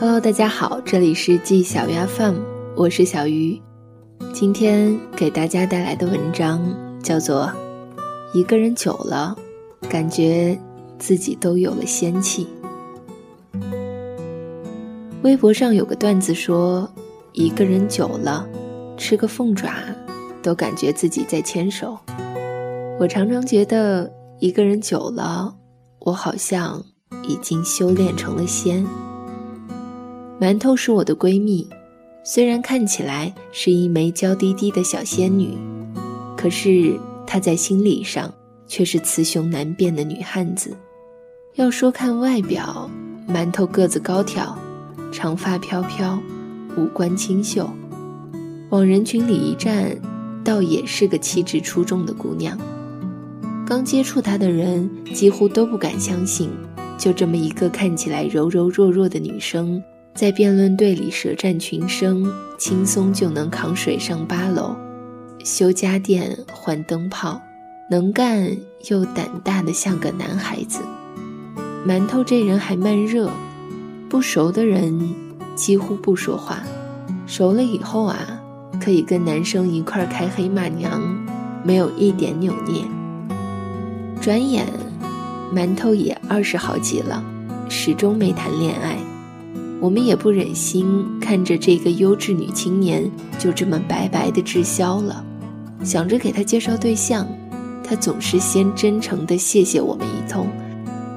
Hello，大家好，这里是季小鱼 FM，我是小鱼。今天给大家带来的文章叫做《一个人久了，感觉自己都有了仙气》。微博上有个段子说，一个人久了，吃个凤爪都感觉自己在牵手。我常常觉得，一个人久了，我好像已经修炼成了仙。馒头是我的闺蜜，虽然看起来是一枚娇滴滴的小仙女，可是她在心理上却是雌雄难辨的女汉子。要说看外表，馒头个子高挑，长发飘飘，五官清秀，往人群里一站，倒也是个气质出众的姑娘。刚接触她的人几乎都不敢相信，就这么一个看起来柔柔弱弱的女生。在辩论队里舌战群生，轻松就能扛水上八楼，修家电、换灯泡，能干又胆大的像个男孩子。馒头这人还慢热，不熟的人几乎不说话，熟了以后啊，可以跟男生一块开黑骂娘，没有一点扭捏。转眼，馒头也二十好几了，始终没谈恋爱。我们也不忍心看着这个优质女青年就这么白白的滞销了，想着给她介绍对象，她总是先真诚的谢谢我们一通，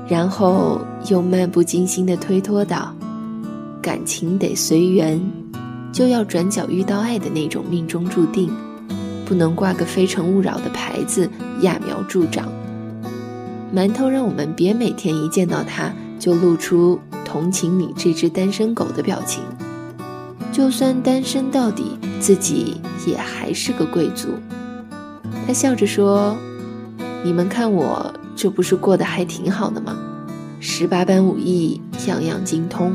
然后又漫不经心的推脱道：“感情得随缘，就要转角遇到爱的那种命中注定，不能挂个非诚勿扰的牌子揠苗助长。”馒头让我们别每天一见到他就露出。同情你这只单身狗的表情，就算单身到底，自己也还是个贵族。他笑着说：“你们看我这不是过得还挺好的吗？十八般武艺样样精通，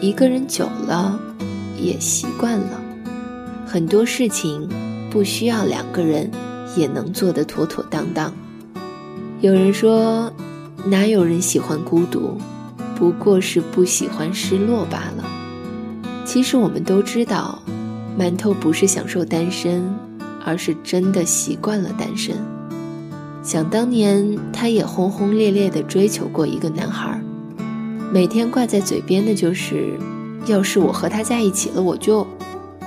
一个人久了也习惯了，很多事情不需要两个人也能做得妥妥当当。”有人说：“哪有人喜欢孤独？”不过是不喜欢失落罢了。其实我们都知道，馒头不是享受单身，而是真的习惯了单身。想当年，他也轰轰烈烈地追求过一个男孩，每天挂在嘴边的就是：“要是我和他在一起了，我就……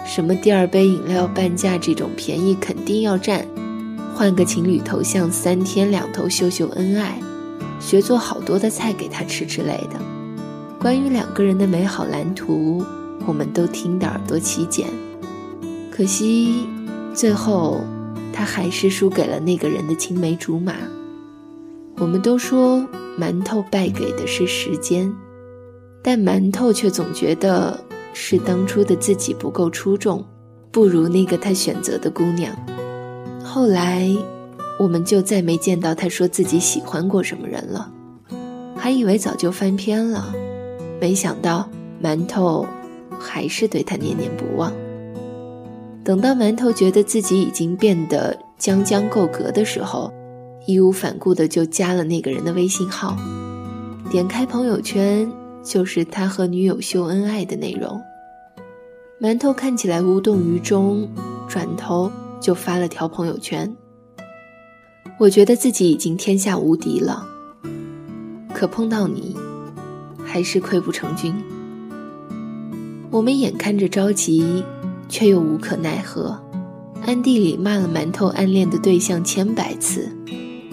什么第二杯饮料半价这种便宜肯定要占，换个情侣头像，三天两头秀秀恩爱。”学做好多的菜给他吃之类的，关于两个人的美好蓝图，我们都听得耳朵起茧。可惜，最后他还是输给了那个人的青梅竹马。我们都说馒头败给的是时间，但馒头却总觉得是当初的自己不够出众，不如那个他选择的姑娘。后来。我们就再没见到他说自己喜欢过什么人了，还以为早就翻篇了，没想到馒头还是对他念念不忘。等到馒头觉得自己已经变得将将够格的时候，义无反顾的就加了那个人的微信号，点开朋友圈就是他和女友秀恩爱的内容。馒头看起来无动于衷，转头就发了条朋友圈。我觉得自己已经天下无敌了，可碰到你，还是溃不成军。我们眼看着着急，却又无可奈何，暗地里骂了馒头暗恋的对象千百次，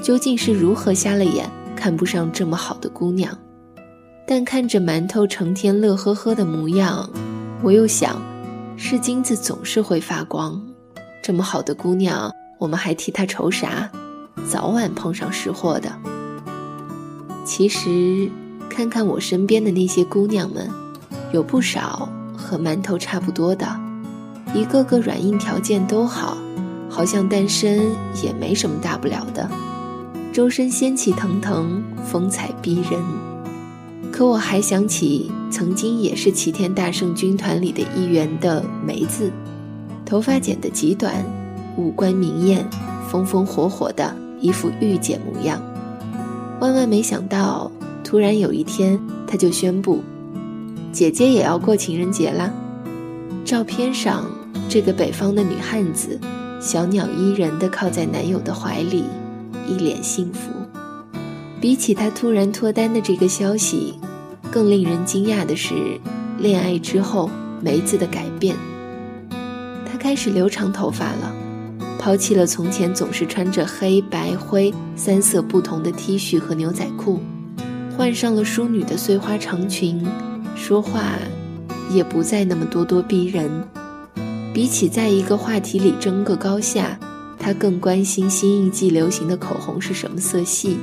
究竟是如何瞎了眼，看不上这么好的姑娘？但看着馒头成天乐呵呵的模样，我又想，是金子总是会发光，这么好的姑娘，我们还替她愁啥？早晚碰上识货的。其实，看看我身边的那些姑娘们，有不少和馒头差不多的，一个个软硬条件都好，好像单身也没什么大不了的，周身仙气腾腾，风采逼人。可我还想起曾经也是齐天大圣军团里的一员的梅子，头发剪得极短，五官明艳，风风火火的。一副御姐模样，万万没想到，突然有一天，她就宣布：“姐姐也要过情人节啦。照片上这个北方的女汉子，小鸟依人地靠在男友的怀里，一脸幸福。比起她突然脱单的这个消息，更令人惊讶的是，恋爱之后梅子的改变。她开始留长头发了，抛弃了从前总是穿着黑白灰三色不同的 T 恤和牛仔裤，换上了淑女的碎花长裙，说话也不再那么咄咄逼人。比起在一个话题里争个高下，他更关心新一季流行的口红是什么色系。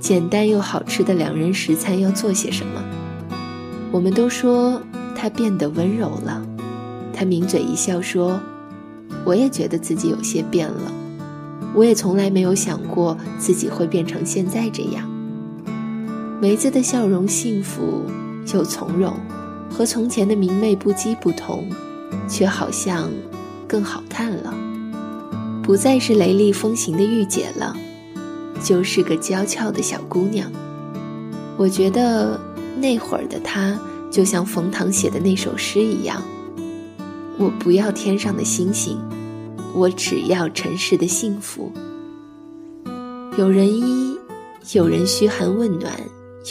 简单又好吃的两人食餐要做些什么？我们都说他变得温柔了。他抿嘴一笑说：“我也觉得自己有些变了。我也从来没有想过自己会变成现在这样。”梅子的笑容幸福又从容，和从前的明媚不羁不同，却好像更好看了。不再是雷厉风行的御姐了。就是个娇俏的小姑娘，我觉得那会儿的她就像冯唐写的那首诗一样：“我不要天上的星星，我只要尘世的幸福。”有人依，有人嘘寒问暖，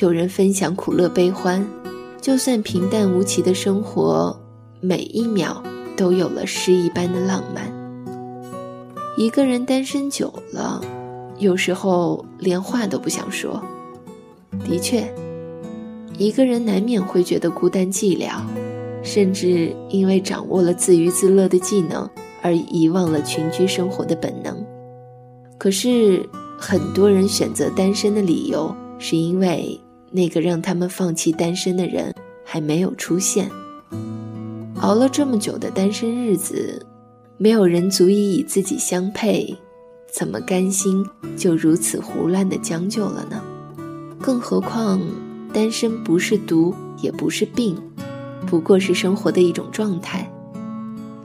有人分享苦乐悲欢。就算平淡无奇的生活，每一秒都有了诗一般的浪漫。一个人单身久了。有时候连话都不想说。的确，一个人难免会觉得孤单寂寥，甚至因为掌握了自娱自乐的技能而遗忘了群居生活的本能。可是，很多人选择单身的理由，是因为那个让他们放弃单身的人还没有出现。熬了这么久的单身日子，没有人足以与自己相配。怎么甘心就如此胡乱的将就了呢？更何况，单身不是毒，也不是病，不过是生活的一种状态。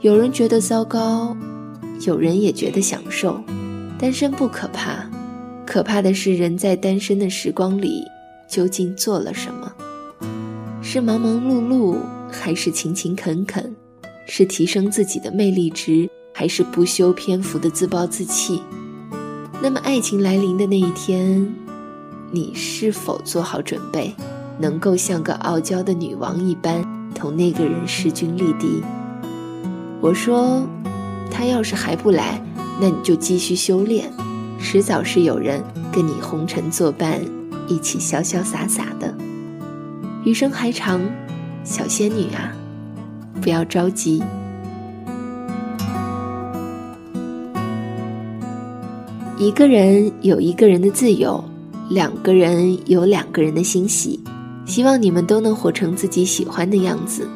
有人觉得糟糕，有人也觉得享受。单身不可怕，可怕的是人在单身的时光里究竟做了什么？是忙忙碌碌，还是勤勤恳恳？是提升自己的魅力值？还是不修篇幅的自暴自弃。那么，爱情来临的那一天，你是否做好准备，能够像个傲娇的女王一般，同那个人势均力敌？我说，他要是还不来，那你就继续修炼，迟早是有人跟你红尘作伴，一起潇潇洒洒的。余生还长，小仙女啊，不要着急。一个人有一个人的自由，两个人有两个人的欣喜。希望你们都能活成自己喜欢的样子。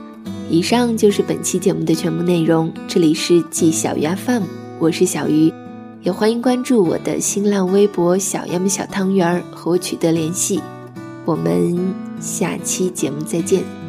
以上就是本期节目的全部内容。这里是季小鱼 FM，我是小鱼，也欢迎关注我的新浪微博“小鸭们小汤圆儿”和我取得联系。我们下期节目再见。